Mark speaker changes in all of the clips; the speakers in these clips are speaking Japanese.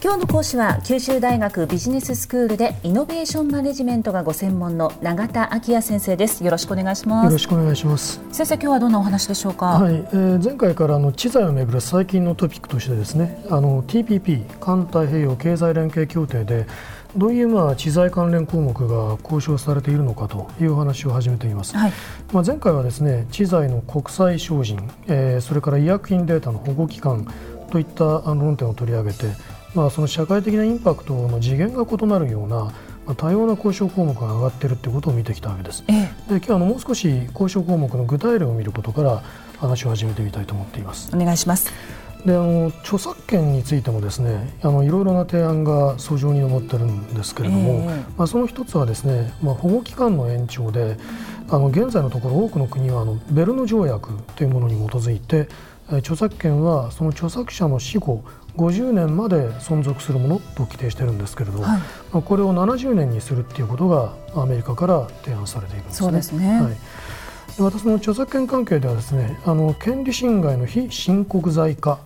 Speaker 1: 今日の講師は九州大学ビジネススクールでイノベーションマネジメントがご専門の永田昭也先生です。よろしくお願いします。
Speaker 2: よろしくお願いします。
Speaker 1: 先生今日はどんなお話でしょうか？
Speaker 2: はい、えー、前回からあの知財をめぐる最近のトピックとしてですねあの TPP 環太平洋経済連携協定でどういうまあ知財関連項目が交渉されているのかという話を始めています、はい、まあ、前回はですね知財の国際精進、えー、それから医薬品データの保護期間といった論点を取り上げて、まあ、その社会的なインパクトの次元が異なるようなまあ、多様な交渉項目が上がっているということを見てきたわけです。ええ、で今日はあのもう少し交渉項目の具体例を見ることから話を始めてみたいと思っています。
Speaker 1: お願いします。
Speaker 2: であの著作権についてもですねあのいろいろな提案が訴状に上ってるんですけれども、えー、まあ、その一つはですね、まあ、保護期間の延長であの現在のところ多くの国はあのベルヌ条約というものに基づいて著作権はその著作者の死後50年まで存続するものと規定してるんですけれど、はい、まあ、これを70年にするっていうことがアメリカから提案されているんですね。
Speaker 1: そうですね、はい
Speaker 2: またその著作権関係ではですねあの権利侵害の非申告罪化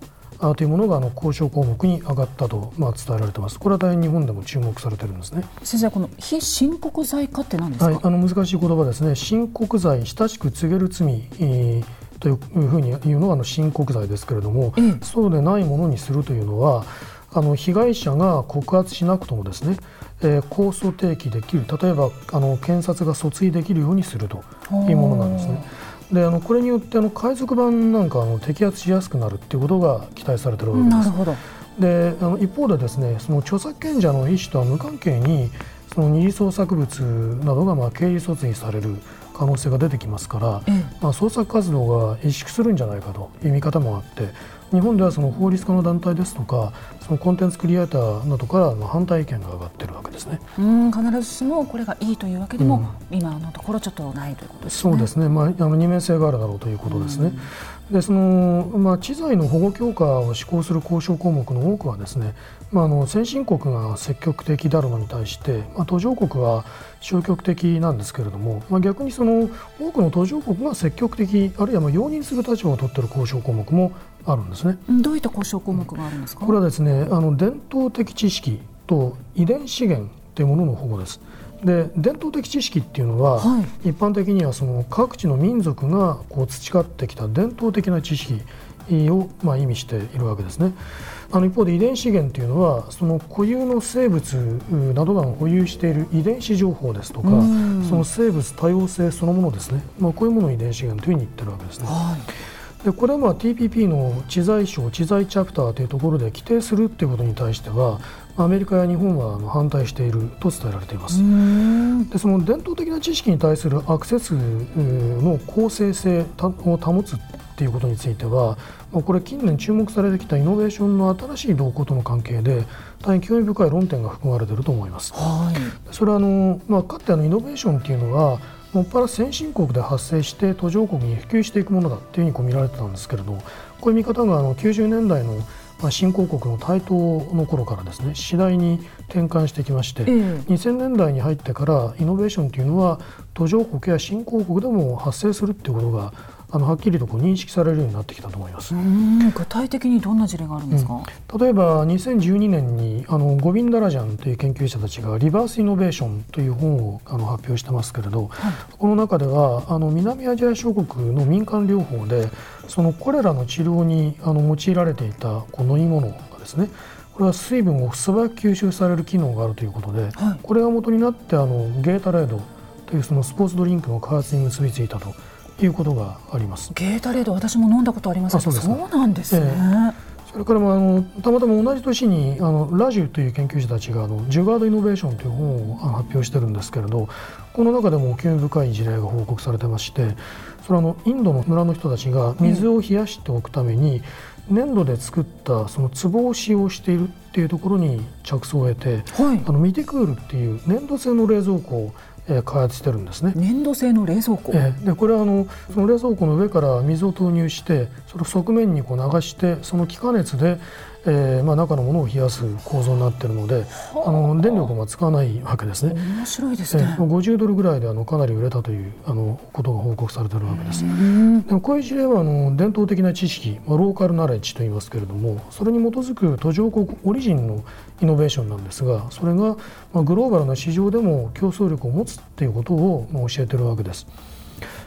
Speaker 2: というものがあの交渉項目に上がったと、まあ、伝えられています。これは大変日本でも注目されているんですね。
Speaker 1: 先生、この非申告罪化って何ですか？はい、
Speaker 2: あの難しい言葉ですね。申告罪、親しく告げる罪。えーというふうに言うのがあの申告罪ですけれども、うん、そうでないものにするというのはあの被害者が告発しなくともですね、えー、控訴提起できる例えばあの検察が訴追できるようにするというものなんですね。であのこれによってあの海賊版なんかあの摘発しやすくなるっていうことが期待されているわけです。なるほどであの一方でですねその著作権者の意思とは無関係にその二次創作物などがまあ刑事訴追される可能性が出てきますから、まあ、創作活動が萎縮するんじゃないかという見方もあって日本ではその法律家の団体ですとかそのコンテンツクリエイターなどからの反対意見が上がっているわけですね。
Speaker 1: うん必ずしもこれがいいというわけでも、うん、今のところちょっとないということですね。
Speaker 2: そうですね、まあ、あの二面性があるだろうということですね。でそのまあ、知財の保護強化を施行する交渉項目の多くはですね、まあ、あの先進国が積極的であるのに対して、まあ、途上国は消極的なんですけれども、まあ、逆にその多くの途上国が積極的あるいはまあ容認する立場を取っている交渉項目もあるんですね。
Speaker 1: どういった交渉項目があるんですか？
Speaker 2: これはですねあの伝統的知識と遺伝資源というものの保護です。で伝統的知識っていうのは、はい、一般的にはその各地の民族がこう培ってきた伝統的な知識を、まあ、意味しているわけですね。あの一方で遺伝資源というのはその固有の生物などが保有している遺伝子情報ですとかその生物多様性そのものですね、まあ、こういうものを遺伝資源というふうに言ってるわけですね。はいでこれはまあ TPP の知財省知財チャプターというところで規定するということに対してはアメリカや日本は反対していると伝えられています。でその伝統的な知識に対するアクセスの公正性を保つということについてはこれ近年注目されてきたイノベーションの新しい動向との関係で大変興味深い論点が含まれていると思います。はい、それはあの、まあ、かつてのイノベーションというのはもっぱら先進国で発生して途上国に普及していくものだというふうにこう見られてたんですけれどこういう見方があの90年代の新興国の台頭の頃からですね次第に転換してきまして、ええ、2000年代に入ってからイノベーションというのは途上国や新興国でも発生するということがあのはっきりとこう認識されるようになってきたと思います。
Speaker 1: 具体的にどんな事例があるんですか、
Speaker 2: うん、例えば2012年にあのゴビンダラジャンという研究者たちがリバースイノベーションという本をあの発表してますけれど、はい、この中ではあの南アジア諸国の民間療法でそのこれらの治療にあの用いられていたこの飲み物がですねこれは水分を素早く吸収される機能があるということで、はい、これが元になってあのゲータレードというそのスポーツドリンクの開発に結びついたということがあります。
Speaker 1: ゲータレード私も飲んだことあります。そうそうなんですね、えー、
Speaker 2: それからもあのたまたま同じ年にあのラジュという研究者たちがあのジュガード・イノベーションという本を発表してるんですけれどこの中でも興味深い事例が報告されてましてそれはあのインドの村の人たちが水を冷やしておくために、粘土で作ったその壺を使用しているっていうところに着想を得て、はい、あのミティクールっていう粘土製の冷蔵庫をえー、開発してるんですね。
Speaker 1: 粘土製の冷蔵庫、
Speaker 2: えー、でこれはあのその冷蔵庫の上から水を投入してその側面にこう流してその気化熱で、えーまあ、中のものを冷やす構造になっているのであの電力が使わないわけですね。
Speaker 1: 面白いですね、え
Speaker 2: ー、50ドルぐらいであのかなり売れたというあのことが報告されているわけです。でもこういう事例はあの伝統的な知識、まあ、ローカルナレッジと言いますけれどもそれに基づく途上国オリジンのイノベーションなんですがそれが、まあ、グローバルな市場でも競争力を持つということを、まあ、教えているわけです。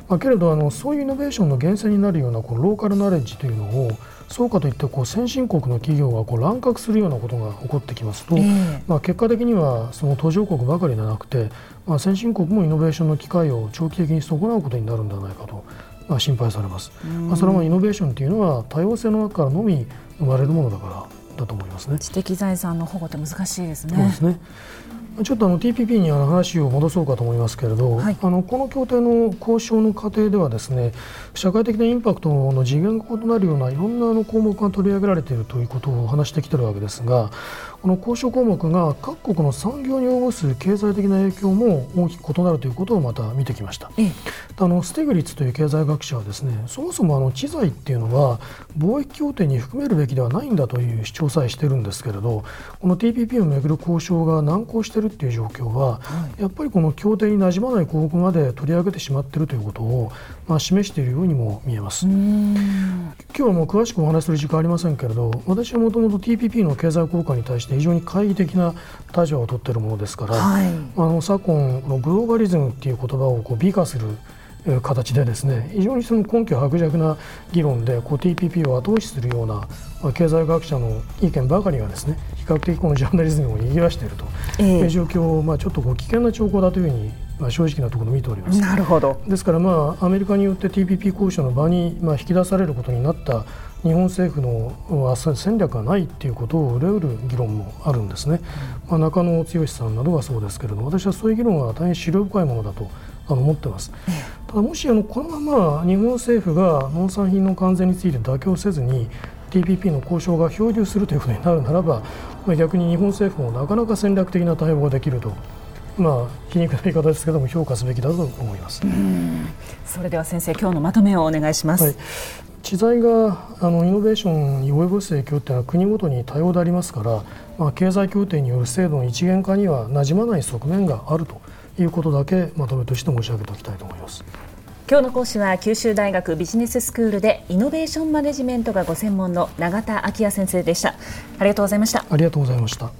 Speaker 2: まあ、けれどあのそういうイノベーションの源泉になるようなこのローカルナレッジというのをそうかといってこう先進国の企業がこう乱獲するようなことが起こってきますと、えー、まあ、結果的にはその途上国ばかりではなくて、まあ、先進国もイノベーションの機会を長期的に損なうことになるんではないかと、まあ、心配されます、まあ、それはイノベーションというのは多様性の中からのみ生まれるものだからだと思いますね。
Speaker 1: 知的財産の保護って難しいですね。
Speaker 2: そうですね。ちょっとあの TPP にあの話を戻そうかと思いますけれど、はい、あのこの協定の交渉の過程ではですね社会的なインパクトの次元が異なるようないろんなあの項目が取り上げられているということを話してきているわけですがこの交渉項目が各国の産業に及ぼす経済的な影響も大きく異なるということをまた見てきました、ええ、あのステグリッツという経済学者はですねそもそもあの知財っていうのは貿易協定に含めるべきではないんだという主張さえしているんですけれどこの TPP をめぐる交渉が難航しているっていう状況は、はい、やっぱりこの協定になじまない項目まで取り上げてしまっているということを、まあ、示しているようにも見えます。今日はもう詳しくお話しする時間ありませんけれど私はもともと TPP の経済効果に対して非常に懐疑的な立場を取っているものですから、はい、あの昨今のグローバリズムっていう言葉をこう美化する形でですね非常にその根拠薄弱な議論でこう TPP を後押しするような経済学者の意見ばかりがですね比較的このジャーナリズムを賑わしていると。いう状況を、まあ、ちょっとこう危険な兆候だというふうにまあ、正直なところ見ております。
Speaker 1: なるほど。
Speaker 2: ですから、まあ、アメリカによって TPP 交渉の場に、まあ、引き出されることになった日本政府の戦略がないということを憂うる議論もあるんですね、まあ、中野剛さんなどはそうですけれども私はそういう議論は大変資料深いものだと思ってます。ただもしあのこのまま日本政府が農産品の関税について妥協せずに TPP の交渉が漂流するということになるならば、まあ、逆に日本政府もなかなか戦略的な対応ができると。まあ、皮肉な言い方ですけども評価すべきだと思います。
Speaker 1: それでは先生今日のまとめをお願いします、はい、
Speaker 2: 知財があのイノベーションに及ぼす影響というのは国ごとに多様でありますから、まあ、経済協定による制度の一元化にはなじまない側面があるということだけまとめとして申し上げておきたいと思います。
Speaker 1: 今日の講師は九州大学ビジネススクールでイノベーションマネジメントがご専門の永田昭也先生でした。ありがとうございました。
Speaker 2: ありがとうございました。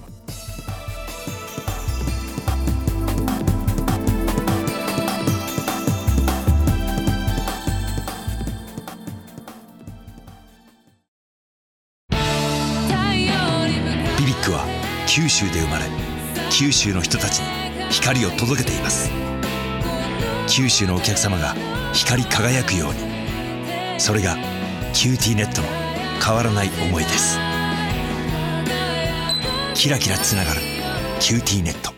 Speaker 3: ビビックは九州で生まれ九州の人たちに光を届けています。九州のお客様が光り輝くように。それがキューティーネットの変わらない思いです。キラキラつながる「キューティーネット」